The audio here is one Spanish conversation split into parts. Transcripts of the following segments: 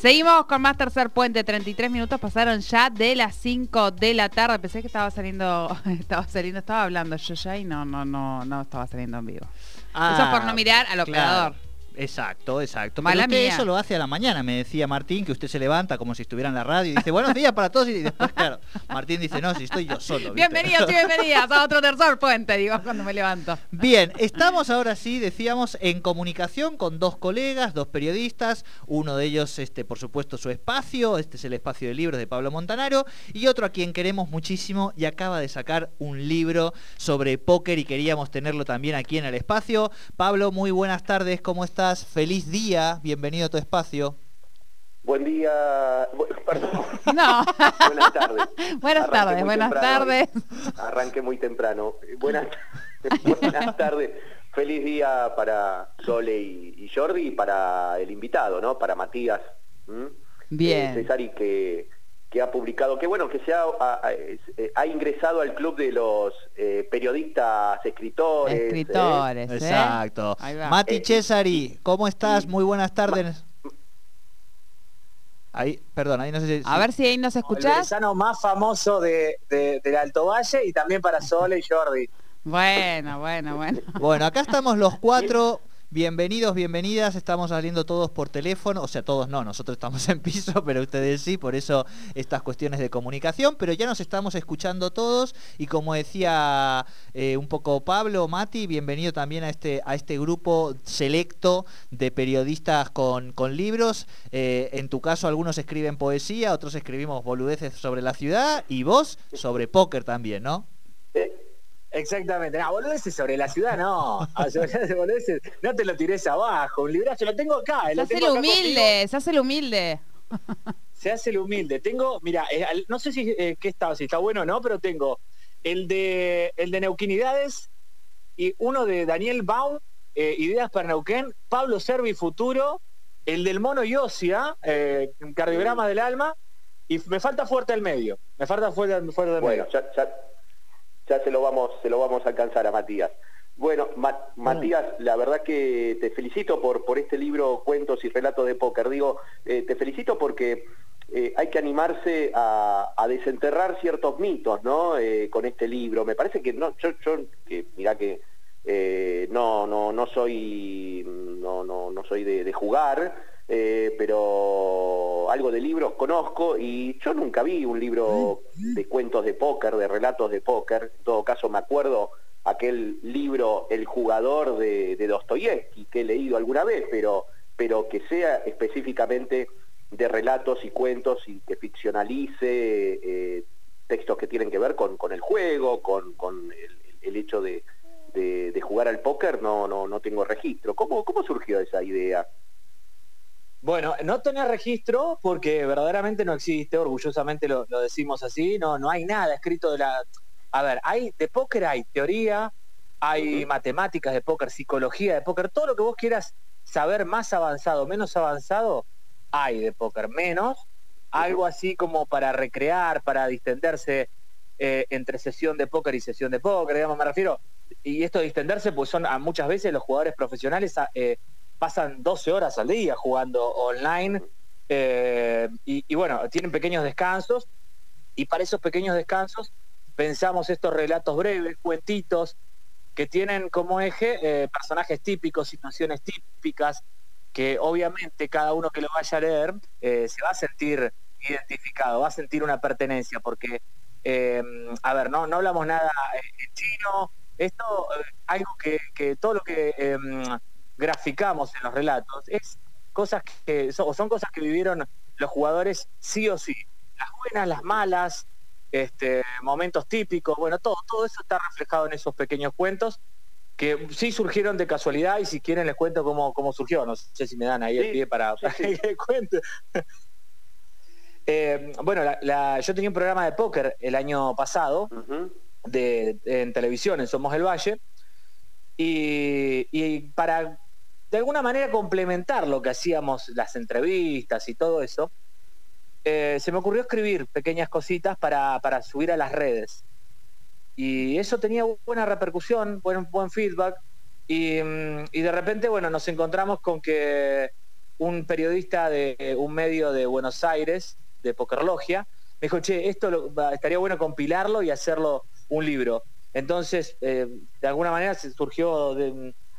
Seguimos con más tercer puente, 33 minutos pasaron ya de las 5 de la tarde. Pensé que estaba saliendo, estaba saliendo, estaba hablando yo ya y no, no, no, no estaba saliendo en vivo. Eso por no mirar al operador. Exacto, exacto. Mala Pero usted eso lo hace a la mañana, me decía Martín, que usted se levanta como si estuviera en la radio y dice, buenos días para todos. Y después, claro, Martín dice, no, si estoy yo solo. Bienvenidos y bienvenidas a otro tercer puente, digo, cuando me levanto. Bien, estamos ahora sí, decíamos, en comunicación con dos colegas, dos periodistas. Uno de ellos, este, por supuesto, su espacio. Este es el espacio de libros de Pablo Montanaro. Y otro a quien queremos muchísimo y acaba de sacar un libro sobre póker y queríamos tenerlo también aquí en el espacio. Pablo, muy buenas tardes, ¿cómo estás? Feliz día, bienvenido a tu espacio. Buen día, perdón. No. Buenas tardes. Buenas tardes, buenas tardes. Arranqué muy temprano. Buenas, buenas tardes. Feliz día para Sole y, Jordi y para el invitado, ¿no? Para Matías. Bien. Eh, César y que que ha publicado, que bueno, que se ha, eh, ha, ingresado al club de los eh, periodistas, escritores. Escritores, ¿eh? Exacto. Mati Cesari, ¿cómo estás? Muy buenas tardes. Ahí, perdón, ahí no sé si... A ver si ahí nos escuchás. El más famoso de, del Alto Valle y también para Sole y Jordi. Bueno, bueno, bueno. Bueno, acá estamos los cuatro Bienvenidos, bienvenidas, estamos saliendo todos por teléfono, o sea, todos no, nosotros estamos en piso, pero ustedes sí, por eso estas cuestiones de comunicación, pero ya nos estamos escuchando todos. Y como decía eh, un poco Pablo, Mati, bienvenido también a este, a este grupo selecto de periodistas con, con libros. Eh, en tu caso algunos escriben poesía, otros escribimos boludeces sobre la ciudad y vos sobre póker también, ¿no? Exactamente. No, boludeces sobre la ciudad, no. Ah, no te lo tires abajo. Un librazo lo tengo acá. Se hace el humilde, se hace el humilde. Se hace el humilde. Tengo, mira, eh, no sé si eh, qué está, si está bueno o no, pero tengo el de el de Neuquinidades y uno de Daniel Baum, eh, Ideas para Neuquén, Pablo Servi Futuro, el del mono Yosia, eh, cardiograma del alma, y me falta fuerte el medio. Me falta fuerte, fuerte el medio ya se lo vamos, se lo vamos a alcanzar a Matías. Bueno, Matías, la verdad que te felicito por, por este libro Cuentos y Relatos de Póker. Digo, eh, te felicito porque eh, hay que animarse a, desenterrar ciertos mitos, ¿no? Eh, con este libro. Me parece que no, yo, yo que mira que no, no, no soy, no, no, no soy de, de jugar, pero algo de libros conozco y yo nunca vi un libro de cuentos de póker, de relatos de póker. En todo caso me acuerdo aquel libro El jugador de, de Dostoyevsky que he leído alguna vez, pero, pero que sea específicamente de relatos y cuentos y que ficcionalice eh, textos que tienen que ver con, con el juego, con, con el, hecho de, de, jugar al póker, no, no, no tengo registro. ¿Cómo, ¿Cómo surgió esa idea? Bueno, no tener registro porque verdaderamente no existe, orgullosamente lo, decimos así, no, no hay nada escrito de la... A ver, hay de póker hay teoría, hay matemáticas de póker, psicología de póker, todo lo que vos quieras saber más avanzado, menos avanzado, hay de póker, menos algo así como para recrear, para distenderse eh, entre sesión de póker y sesión de póker, digamos, me refiero, y esto de distenderse, pues son a muchas veces los jugadores profesionales eh, pasan 12 horas al día jugando online eh, y, bueno, tienen pequeños descansos y para esos pequeños descansos pensamos estos relatos breves, cuentitos, que tienen como eje eh, personajes típicos, situaciones típicas, que obviamente cada uno que lo vaya a leer eh, se va a sentir identificado, va a sentir una pertenencia, porque, a ver, no, no hablamos nada en chino, esto, algo que, que todo lo que graficamos en los relatos es cosas que son, son cosas que vivieron los jugadores sí o sí. Las buenas, las malas, este, momentos típicos, bueno, todo, todo eso está reflejado en esos pequeños cuentos que sí surgieron de casualidad y si quieren les cuento cómo, cómo surgió, no sé si me dan ahí el pie para, que cuente. Eh, bueno, yo tenía un programa de póker el año pasado de, en televisión, en Somos el Valle, y, y para de alguna manera complementar lo que hacíamos, las entrevistas y todo eso, eh, se me ocurrió escribir pequeñas cositas para, subir a las redes. Y eso tenía buena repercusión, buen, buen feedback. Mm, y, de repente, bueno, nos encontramos con que un periodista de un medio de Buenos Aires, de Pokerlogia, me dijo, che, esto estaría bueno compilarlo y hacerlo un libro. Entonces, eh, de alguna manera surgió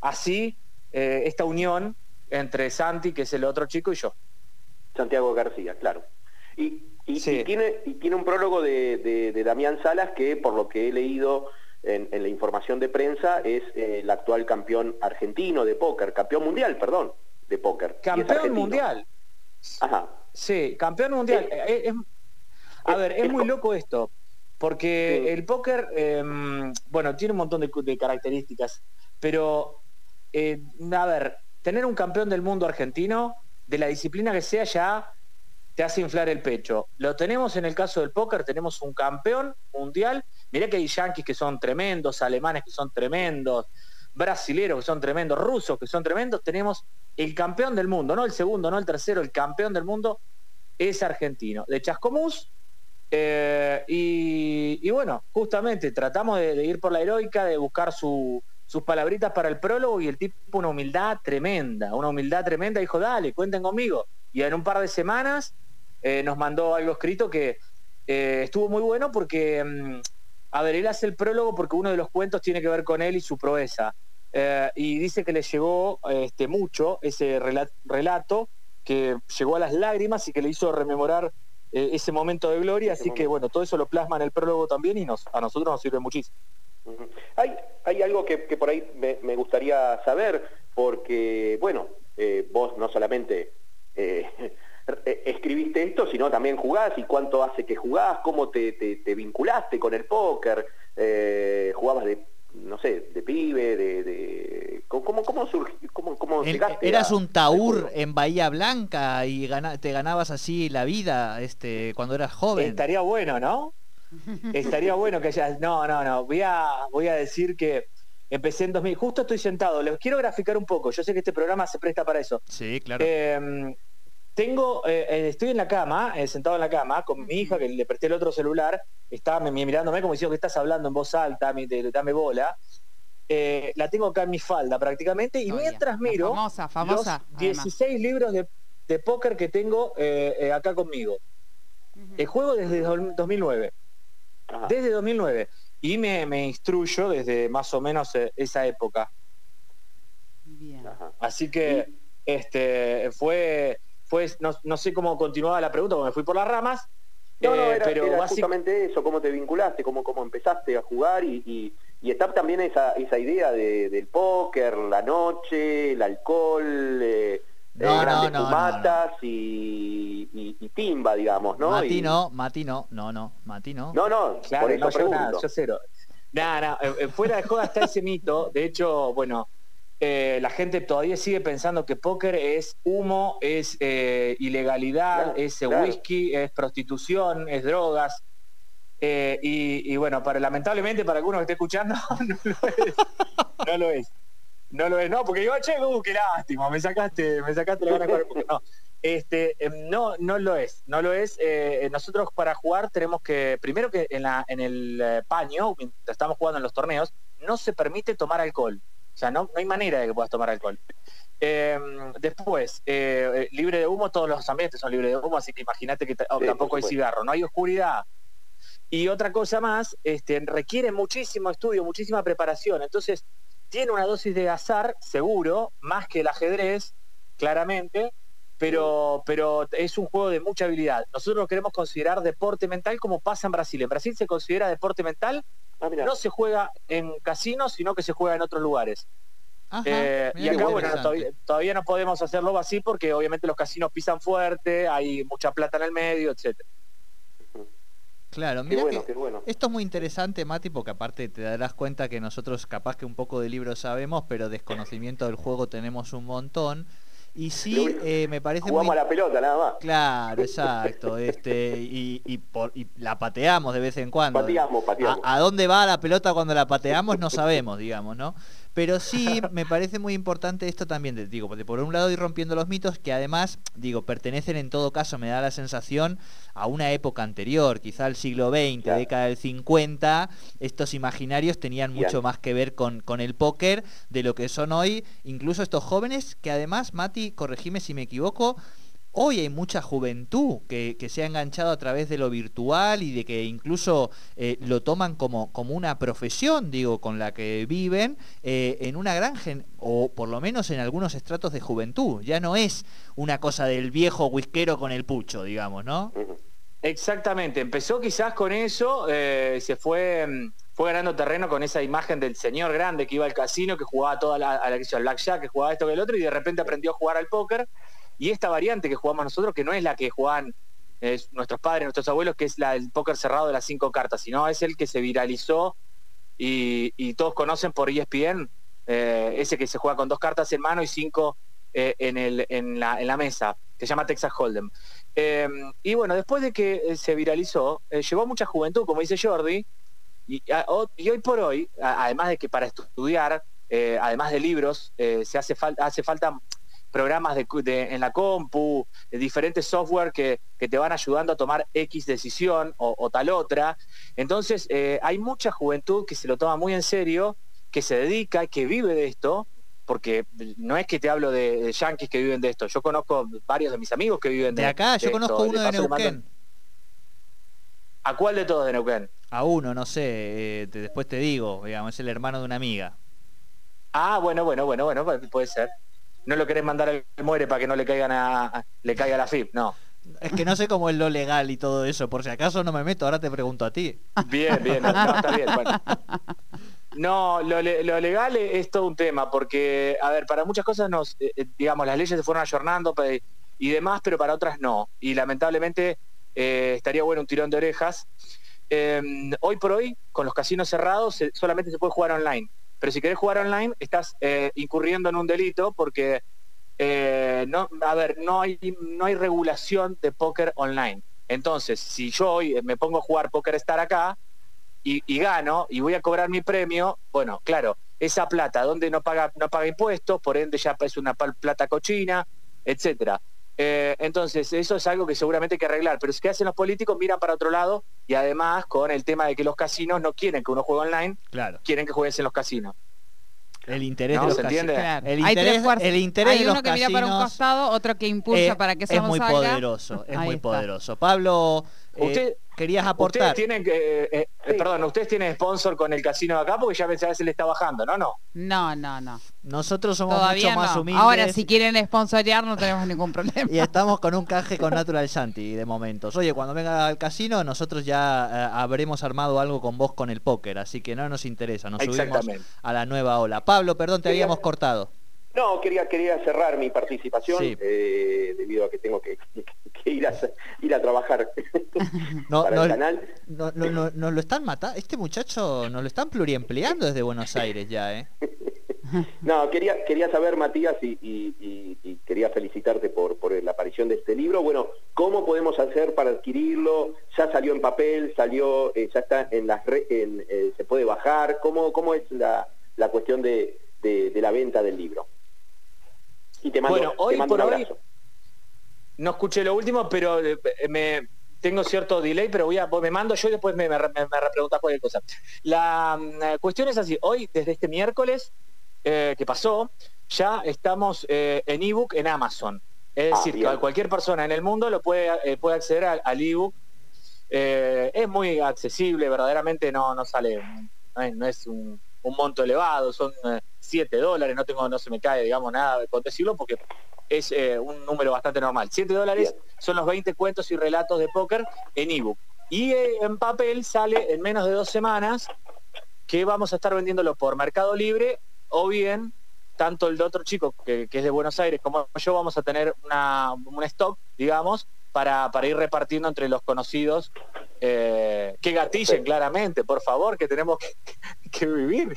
así eh, esta unión entre Santi, que es el otro chico, y yo. Santiago García, claro. Y, tiene, y tiene un prólogo de, Damián Salas que, por lo que he leído en, la información de prensa, es eh, el actual campeón argentino de póker, campeón mundial, perdón, de póker. Campeón mundial. Ajá. Sí, campeón mundial. a ver, es muy loco esto, porque el póker, em, bueno, tiene un montón de, características, pero, eh, a ver, tener un campeón del mundo argentino, de la disciplina que sea, ya te hace inflar el pecho. Lo tenemos en el caso del póker, tenemos un campeón mundial. Mirá que hay yanquis que son tremendos, alemanes que son tremendos, brasileros que son tremendos, rusos que son tremendos. Tenemos el campeón del mundo, no el segundo, no el tercero, el campeón del mundo es argentino. De Chascomús, eh, y, bueno, justamente tratamos de, ir por la heroica, de buscar sus palabritas para el prólogo y el tipo una humildad tremenda, una humildad tremenda, dijo, dale, cuenten conmigo. Y en un par de semanas eh, nos mandó algo escrito que eh, estuvo muy bueno porque, mm, a ver, él hace el prólogo porque uno de los cuentos tiene que ver con él y su proeza. y dice que le llegó este, mucho ese relato, que llegó a las lágrimas y que le hizo rememorar eh, ese momento de gloria, así que bueno, todo eso lo plasma en el prólogo también y nos, a nosotros nos sirve muchísimo. Hay, hay algo que, por ahí me, gustaría saber, porque bueno, eh, vos no solamente eh, escribiste esto, sino también jugás y cuánto hace que jugás, cómo te, te vinculaste con el póker, jugabas de no sé, de pibe, de... ¿Cómo, cómo, surgió, cómo, cómo Eras un taur en Bahía Blanca y te ganabas así la vida este, cuando eras joven. Estaría bueno, ¿no? Estaría bueno que ya... No, no, no. Voy a, voy a decir que empecé en 2000. Justo estoy sentado. Les quiero graficar un poco. Yo sé que este programa se presta para eso. Sí, claro. Em, tengo, eh, eh, estoy en la cama, eh, sentado en la cama, con mi hija, que le presté el otro celular, está mirándome como diciendo que estás hablando en voz alta, dame bola. la tengo acá en mi falda prácticamente, y mientras miro famosa, famosa, los 16 libros de, póker que tengo acá conmigo. El juego desde 2009. Desde 2009. Y me, me, instruyo desde más o menos esa época. Bien. Así que este fue pues no, sé cómo continuaba la pregunta, porque me fui por las ramas. No, no, eh, era, pero básicamente eso, cómo te vinculaste, cómo, cómo empezaste a jugar y, y, está también esa, esa idea del póker, la noche, el alcohol, eh, no, grandes no, y, y, timba, digamos, ¿no? Mati no, Mati no, no, no, Mati no. No, no, claro, por eso yo, nada, yo cero. Nada, eh, fuera de joda está ese mito, de hecho, bueno, eh, la gente todavía sigue pensando que póker es humo, es eh, ilegalidad, es whisky, es prostitución, es drogas. Eh, y, bueno, para, lamentablemente para alguno que esté escuchando, no lo es. No lo es. No lo es, no, porque digo, che, uh, qué lástima, me sacaste, me sacaste la gana de jugar No, este, em, no, no lo es, no lo es. nosotros para jugar tenemos que, primero que en, la, en el paño, mientras estamos jugando en los torneos, no se permite tomar alcohol. O sea, no, hay manera de que puedas tomar alcohol. Em, después, eh, eh, libre de humo, todos los ambientes son libres de humo, así que imagínate que tampoco hay cigarro, no hay oscuridad. Y otra cosa más, este, requiere muchísimo estudio, muchísima preparación. Entonces, tiene una dosis de azar, seguro, más que el ajedrez, claramente, pero, pero es un juego de mucha habilidad. Nosotros lo queremos considerar deporte mental como pasa en Brasil. En Brasil se considera deporte mental Ah, no se juega en casinos, sino que se juega en otros lugares. Eh, y acá, bueno, todavía, no podemos hacerlo así porque obviamente los casinos pisan fuerte, hay mucha plata en el medio, etcétera. Claro, mira esto es muy interesante, Mati, porque aparte te darás cuenta que nosotros capaz que un poco de libros sabemos, pero desconocimiento del juego tenemos un montón. Y sí, eh, me parece Jugamos a la pelota nada más. Claro, exacto. este y, y, por, y la pateamos de vez en cuando. Pateamos, pateamos. A, dónde va la pelota cuando la pateamos no sabemos, digamos, ¿no? Pero sí me parece muy importante esto también, te digo, porque por un lado ir rompiendo los mitos que además, digo, pertenecen en todo caso, me da la sensación, a una época anterior, quizá al siglo XX, década del 50, estos imaginarios tenían mucho más que ver con, con el póker de lo que son hoy, incluso estos jóvenes que además, Mati, corregime si me equivoco, Hoy hay mucha juventud que, se ha enganchado a través de lo virtual y de que incluso eh, lo toman como, como una profesión, digo, con la que viven eh, en una gran, o por lo menos en algunos estratos de juventud. Ya no es una cosa del viejo whiskero con el pucho, digamos, ¿no? Exactamente, empezó quizás con eso, eh, se fue, mm, fue ganando terreno con esa imagen del señor grande que iba al casino, que jugaba toda la, a la, al que jugaba esto que el otro, y de repente aprendió a jugar al póker y esta variante que jugamos nosotros, que no es la que jugaban nuestros padres, nuestros abuelos, que es la del póker cerrado de las cinco cartas, sino es el que se viralizó y, todos conocen por ESPN, eh, ese que se juega con dos cartas en mano y cinco eh, en, la, mesa, que se llama Texas Hold'em. Em, y bueno, después de que eh, se viralizó, llevó mucha juventud, como dice Jordi, y, hoy por hoy, además de que para estudiar, además de libros, se hace, hace falta programas de, en la compu, diferentes software que, te van ayudando a tomar X decisión o, tal otra. Entonces, eh, hay mucha juventud que se lo toma muy en serio, que se dedica, que vive de esto, porque no es que te hablo de, yanquis que viven de esto, yo conozco varios de mis amigos que viven de, de acá, yo conozco uno de Neuquén. ¿A cuál de todos de Neuquén? A uno, no sé, eh, después te digo, digamos, es el hermano de una amiga. Ah, bueno, bueno, bueno, bueno, puede ser no lo querés mandar al muere para que no le caigan a, le caiga la FIP, no. Es que no sé cómo es lo legal y todo eso, por si acaso no me meto, ahora te pregunto a ti. Bien, bien, no, está bien. No, lo, legal es todo un tema, porque, a ver, para muchas cosas nos, eh, eh, digamos, las leyes se fueron ayornando y demás, pero para otras no. Y lamentablemente eh, estaría bueno un tirón de orejas. Em, hoy por hoy, con los casinos cerrados, solamente se puede jugar online. Pero si querés jugar online, estás eh, incurriendo en un delito porque, eh, no, a ver, no hay, no hay regulación de póker online. Entonces, si yo hoy me pongo a jugar Póker Star acá y, gano y voy a cobrar mi premio, bueno, claro, esa plata donde no paga, no paga impuestos, por ende ya es una plata cochina, etcétera. Eh, entonces, eso es algo que seguramente hay que arreglar. Pero ¿qué hacen los políticos? Miran para otro lado y además con el tema de que los casinos no quieren que uno juegue online, claro. quieren que juegues en los casinos. El interés de los ¿se entiende? El interés, el interés Hay uno que mira para un costado, otro que impulsa para que eso Es muy poderoso, es muy poderoso. Pablo, Usted, querías aportar. Ustedes tienen que, eh, eh, perdón, ustedes tienen sponsor con el casino de acá porque ya a se le está bajando, ¿no? No, no, no. no. Nosotros somos mucho más humildes. Ahora, si quieren sponsorear, no tenemos ningún problema. y estamos con un canje con Natural Shanty de momentos. Oye, cuando venga al casino, nosotros ya eh, habremos armado algo con vos con el póker, así que no nos interesa, nos subimos a la nueva ola. Pablo, perdón, te habíamos cortado. No, quería, quería cerrar mi participación eh, debido a que tengo que, ir, a, ir a trabajar no, para el canal. No, no, no, lo están matando. Este muchacho nos lo están pluriempleando desde Buenos Aires ya, ¿eh? no, quería, quería saber, Matías, y, quería felicitarte por, por la aparición de este libro. Bueno, ¿cómo podemos hacer para adquirirlo? Ya salió en papel, salió, eh, ya está en las en, eh, se puede bajar. ¿Cómo, cómo es la, la cuestión de, de la venta del libro? Y te mando, bueno, hoy por hoy no escuché lo último, pero eh, me tengo cierto delay, pero voy a, me mando yo y después me, me, repreguntas cualquier cosa. La mm, cuestión es así, hoy desde este miércoles eh, que pasó, ya estamos eh, en ebook en Amazon. Es ah, decir, cualquier persona en el mundo lo puede, puede acceder al, ebook. es muy accesible, verdaderamente no, no sale, no es un, un monto elevado, son 7 dólares, no tengo, no se me cae, digamos, nada de decirlo porque es eh, un número bastante normal. 7 dólares son los 20 cuentos y relatos de póker en ebook. Y eh, en papel sale en menos de dos semanas que vamos a estar vendiéndolo por Mercado Libre o bien tanto el de otro chico que, es de Buenos Aires como yo vamos a tener una, un stock, digamos, para, para ir repartiendo entre los conocidos eh, que gatillen claramente, por favor, que tenemos que, vivir.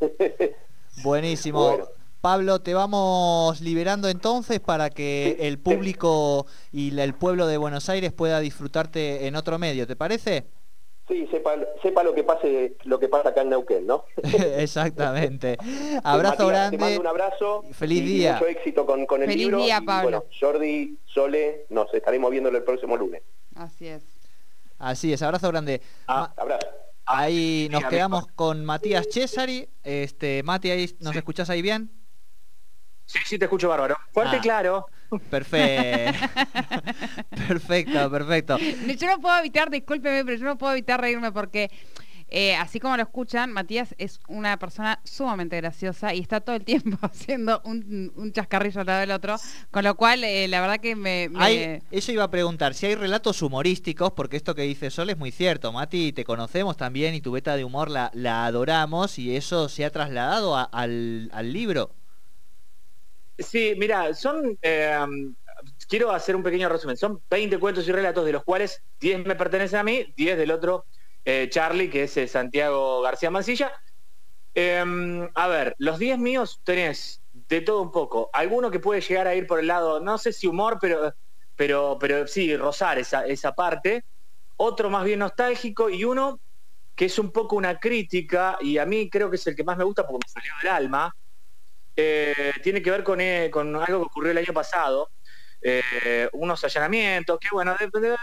Buenísimo. Pablo, te vamos liberando entonces para que el público y el pueblo de Buenos Aires pueda disfrutarte en otro medio, ¿te parece? Sí, sepa, sepa lo que pase, lo que pasa acá en Neuquén, ¿no? Exactamente. Abrazo grande. Te mando un abrazo. Feliz día. Mucho éxito con, con el Feliz libro. día, Pablo. bueno, Jordi, Sole, nos estaremos viendo el próximo lunes. Así es. Así es, abrazo grande. Ah, Abrazo. Ahí nos quedamos con Matías Cesari. Este, Mati, ahí nos Sí. escuchás ahí bien. Sí, sí, te escucho bárbaro. Fuerte Ah. y claro. Perfecto. perfecto, perfecto. Yo no puedo evitar, discúlpeme, pero yo no puedo evitar reírme porque, eh, así como lo escuchan, Matías es una persona sumamente graciosa y está todo el tiempo haciendo un, un chascarrillo al lado del otro, con lo cual, eh, la verdad que me... me- Hay, eso iba a preguntar, si hay relatos humorísticos, porque esto que dice Sol es muy cierto. Mati, te conocemos también y tu beta de humor la, la adoramos y eso se ha trasladado a- al, al libro. Sí, mira, son. eh, quiero hacer un pequeño resumen. Son 20 cuentos y relatos, de los cuales 10 me pertenecen a mí, 10 del otro eh, Charlie, que es eh, Santiago García Mancilla. Eh, a ver, los 10 míos tenés de todo un poco. Alguno que puede llegar a ir por el lado, no sé si humor, pero, pero, pero sí, rozar esa, esa parte. Otro más bien nostálgico y uno que es un poco una crítica, y a mí creo que es el que más me gusta porque me salió del alma, eh, tiene que ver con, eh, con algo que ocurrió el año pasado, unos allanamientos, que bueno, de- de-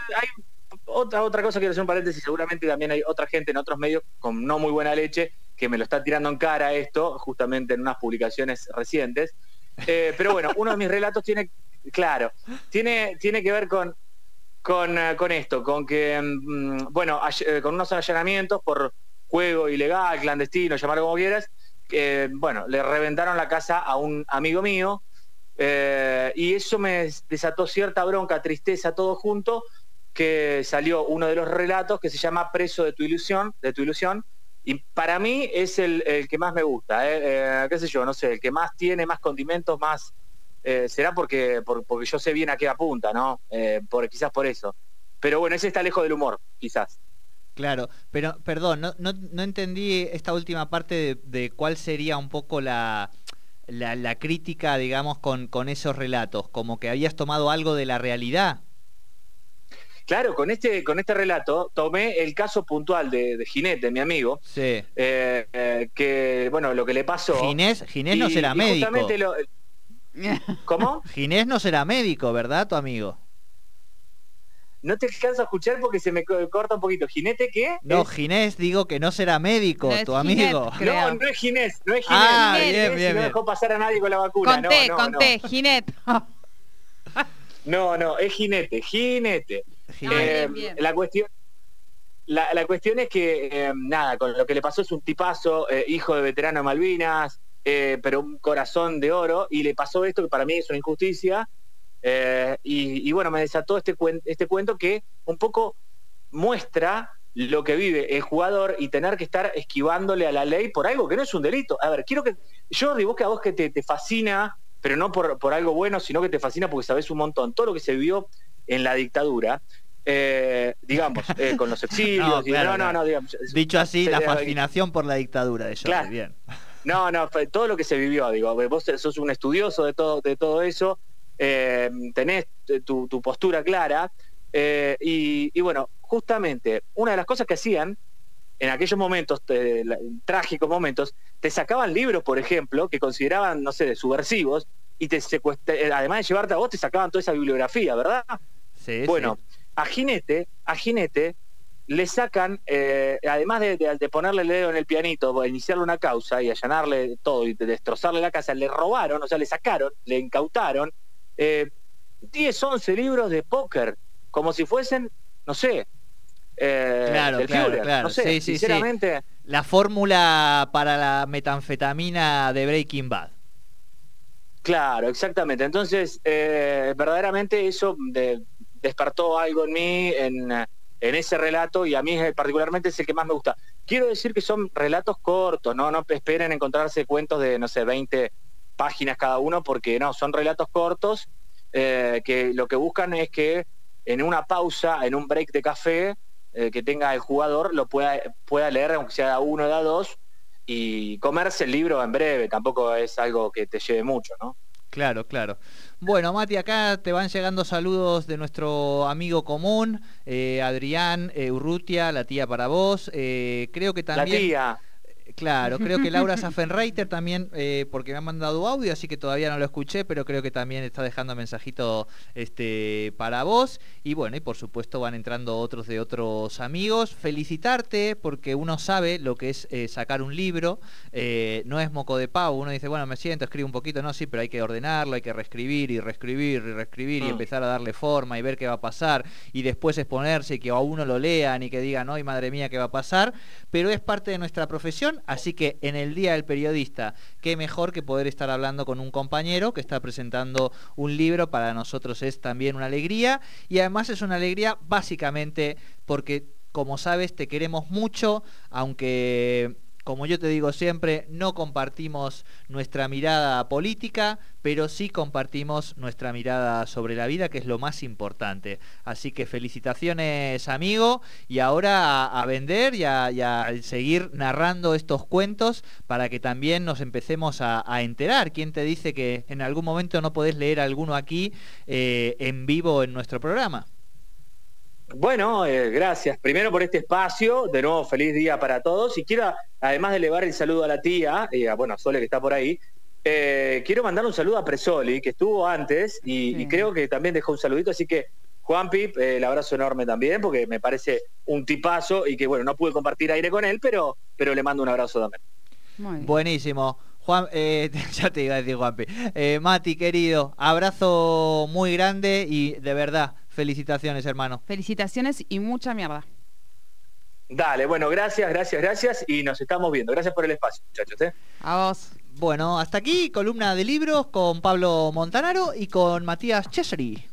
otra, otra cosa, quiero hacer un paréntesis, seguramente también hay otra gente en otros medios con no muy buena leche que me lo está tirando en cara esto, justamente en unas publicaciones recientes. Eh, pero bueno, uno de mis relatos tiene, claro, tiene, tiene que ver con, con, eh, con esto, con que, mm, bueno, eh, con unos allanamientos por juego ilegal, clandestino, llamarlo como quieras, que, bueno, le reventaron la casa a un amigo mío eh, y eso me desató cierta bronca, tristeza, todo junto, que salió uno de los relatos que se llama Preso de tu ilusión, de tu ilusión, y para mí es el, el que más me gusta, eh, eh, qué sé yo, no sé, el que más tiene, más condimentos, más... eh, será porque, por- porque yo sé bien a qué apunta, ¿no? Por, quizás por eso. Pero bueno, ese está lejos del humor, quizás. Claro, pero perdón, no, no, entendí esta última parte de, de cuál sería un poco la, la, la crítica, digamos, con, con esos relatos, como que habías tomado algo de la realidad. Claro, con este, con este relato tomé el caso puntual de, de mi amigo, Sí. eh, eh, que, bueno, lo que le pasó... Ginés, Ginés no será médico. justamente lo- ¿Cómo? Ginés no será médico, ¿verdad, tu amigo? No te alcanzo a escuchar porque se me co- corta un poquito. ¿Jinete qué? No, Es- Ginés digo que no será médico, No tu amigo. No, no es Ginés, no es Ginés. Ah, bien, Ginés bien, y no bien. dejó pasar a nadie con la vacuna. Conté, no, no, conté, Ginette. No, no, es Jinete, Jinete. Ah, Eh, bien, bien. La cuestión... La, la cuestión es que, eh, nada, con lo que le pasó es un tipazo, eh, hijo de veterano de Malvinas, eh, pero un corazón de oro, y le pasó esto que para mí es una injusticia, y, y bueno, me desató este, cuen- este cuento que un poco muestra lo que vive el jugador y tener que estar esquivándole a la ley por algo que no es un delito. A ver, quiero que yo digo que a vos que te, te fascina, pero no por, por algo bueno, sino que te fascina porque sabes un montón, todo lo que se vivió en la dictadura, eh, digamos, eh, con los exilios, No, claro, no, no, digamos, Dicho así, la fascinación por la dictadura de Jordi, Claro. bien. no, no, todo lo que se vivió, digo, vos sos un estudioso de todo, de todo eso, eh, tenés tu, tu postura clara, eh, y, y bueno, justamente, una de las cosas que hacían en aquellos momentos, la- trágicos momentos, te sacaban libros, por ejemplo, que consideraban, no sé, de subversivos, y te además de llevarte a vos, te sacaban toda esa bibliografía, ¿verdad? Sí, Bueno, sí. A Jinete, a Jinete le sacan, eh, además de, de- de ponerle el dedo en el pianito, iniciarle una causa y allanarle todo y de destrozarle la casa, le robaron, o sea, le sacaron, le incautaron eh, 10, 11 libros de póker, como si fuesen, no sé, eh, Claro, del claro, Führer, claro. no sé, Sí, sí, sí. sinceramente, La fórmula para la metanfetamina de Breaking Bad. Claro, exactamente. Entonces, eh, verdaderamente eso de- despertó algo en mí, en, en ese relato, y a mí particularmente es el que más me gusta. Quiero decir que son relatos cortos, ¿no? No esperen encontrarse cuentos de, no sé, 20 páginas cada uno, porque no, son relatos cortos eh, que lo que buscan es que en una pausa, en un break de café, eh, que tenga el jugador, lo pueda, pueda leer, aunque sea uno o dos, y comerse el libro en breve, tampoco es algo que te lleve mucho, ¿no? Claro, claro. Bueno, Mati, acá te van llegando saludos de nuestro amigo común, eh, Adrián eh, Urrutia, la tía para vos. Eh, creo que también... La tía. Claro, creo que Laura Saffenreiter también, eh, porque me ha mandado audio, así que todavía no lo escuché, pero creo que también está dejando mensajito este, para vos. Y bueno, y por supuesto van entrando otros de otros amigos. Felicitarte, porque uno sabe lo que es eh, sacar un libro. Eh, no es moco de pavo, uno dice, bueno, me siento, escribo un poquito, no, sí, pero hay que ordenarlo, hay que reescribir y reescribir y reescribir y mm. empezar a darle forma y ver qué va a pasar. Y después exponerse y que a uno lo lean y que digan, hoy madre mía, qué va a pasar. Pero es parte de nuestra profesión Así que en el Día del Periodista, qué mejor que poder estar hablando con un compañero que está presentando un libro, para nosotros es también una alegría y además es una alegría básicamente porque, como sabes, te queremos mucho, aunque como yo te digo siempre, no compartimos nuestra mirada política, pero sí compartimos nuestra mirada sobre la vida, que es lo más importante. Así que felicitaciones, amigo, y ahora a, vender y a, seguir narrando estos cuentos para que también nos empecemos a, enterar. ¿Quién te dice que en algún momento no podés leer alguno aquí eh, en vivo en nuestro programa? Bueno, eh, gracias. Primero por este espacio. De nuevo, feliz día para todos. Y quiero, además de elevar el saludo a la tía, y a, bueno, a Sole que está por ahí, eh, quiero mandar un saludo a Presoli, que estuvo antes y, creo que también dejó un saludito. Así que, Juan Pip, eh, el abrazo enorme también, porque me parece un tipazo y que, bueno, no pude compartir aire con él, pero, pero le mando un abrazo también. Buenísimo. Juan, ya te iba a decir Juanpi. Mati, querido, abrazo muy grande y de verdad, Felicitaciones, hermano. Felicitaciones y mucha mierda. Dale, bueno, gracias, gracias, gracias y nos estamos viendo. Gracias por el espacio, muchachos. ¿eh? A vos. Bueno, hasta aquí columna de libros con Pablo Montanaro y con Matías Chessery.